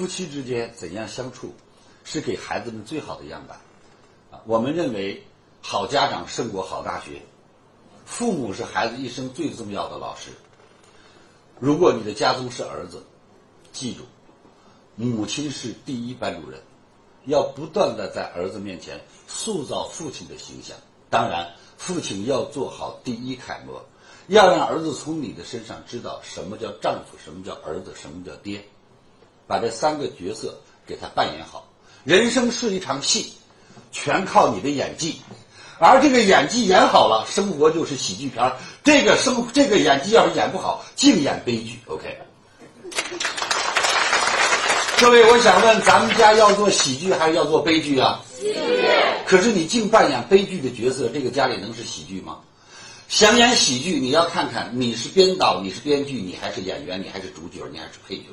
夫妻之间怎样相处，是给孩子们最好的样板。啊，我们认为好家长胜过好大学，父母是孩子一生最重要的老师。如果你的家中是儿子，记住，母亲是第一班主任，要不断的在儿子面前塑造父亲的形象。当然，父亲要做好第一楷模，要让儿子从你的身上知道什么叫丈夫，什么叫儿子，什么叫爹。把这三个角色给他扮演好。人生是一场戏，全靠你的演技。而这个演技演好了，生活就是喜剧片儿。这个生这个演技要是演不好，净演悲剧。OK。各位，我想问，咱们家要做喜剧还是要做悲剧啊？喜剧。可是你净扮演悲剧的角色，这个家里能是喜剧吗？想演喜剧，你要看看你是编导，你是编剧，你还是演员，你还是主角，你还是配角。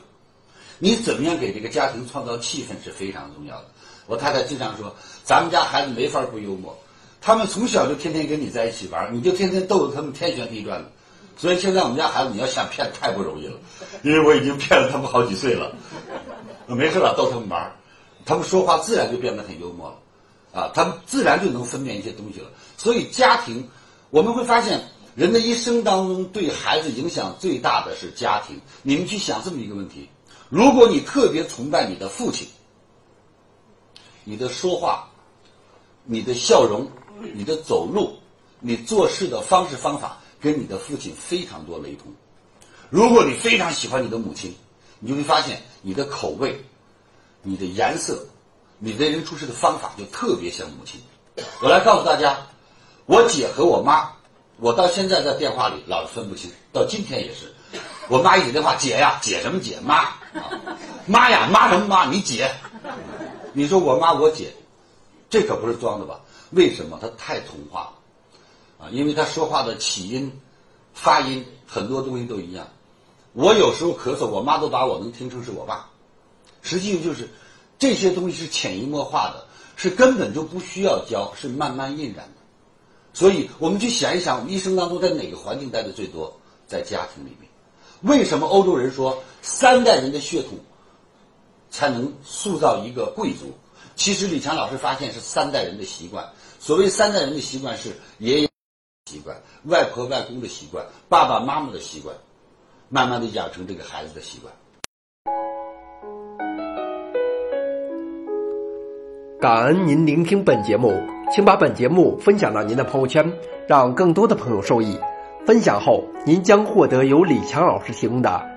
你怎么样给这个家庭创造气氛是非常重要的。我太太经常说，咱们家孩子没法不幽默。他们从小就天天跟你在一起玩，你就天天逗得他们天旋地转的。所以现在我们家孩子你要想骗太不容易了，因为我已经骗了他们好几岁了。没事了，逗他们玩，他们说话自然就变得很幽默了，啊，他们自然就能分辨一些东西了。所以家庭，我们会发现，人的一生当中对孩子影响最大的是家庭。你们去想这么一个问题：如果你特别崇拜你的父亲，你的说话、你的笑容。你的走路，你做事的方式方法跟你的父亲非常多雷同。如果你非常喜欢你的母亲，你就会发现你的口味、你的颜色、你为人处事的方法就特别像母亲。我来告诉大家，我姐和我妈，我到现在在电话里老是分不清，到今天也是。我妈一打电话，姐呀，姐什么姐？妈，妈呀，妈什么妈？你姐？你说我妈我姐，这可不是装的吧？为什么他太童话了啊？因为他说话的起音、发音很多东西都一样。我有时候咳嗽，我妈都把我能听成是我爸。实际上就是这些东西是潜移默化的，是根本就不需要教，是慢慢印染的。所以我们去想一想，我们一生当中在哪个环境待的最多？在家庭里面。为什么欧洲人说三代人的血统才能塑造一个贵族？其实李强老师发现是三代人的习惯。所谓三代人的习惯是爷爷习惯、外婆外公的习惯、爸爸妈妈的习惯，慢慢的养成这个孩子的习惯。感恩您聆听本节目，请把本节目分享到您的朋友圈，让更多的朋友受益。分享后，您将获得由李强老师提供的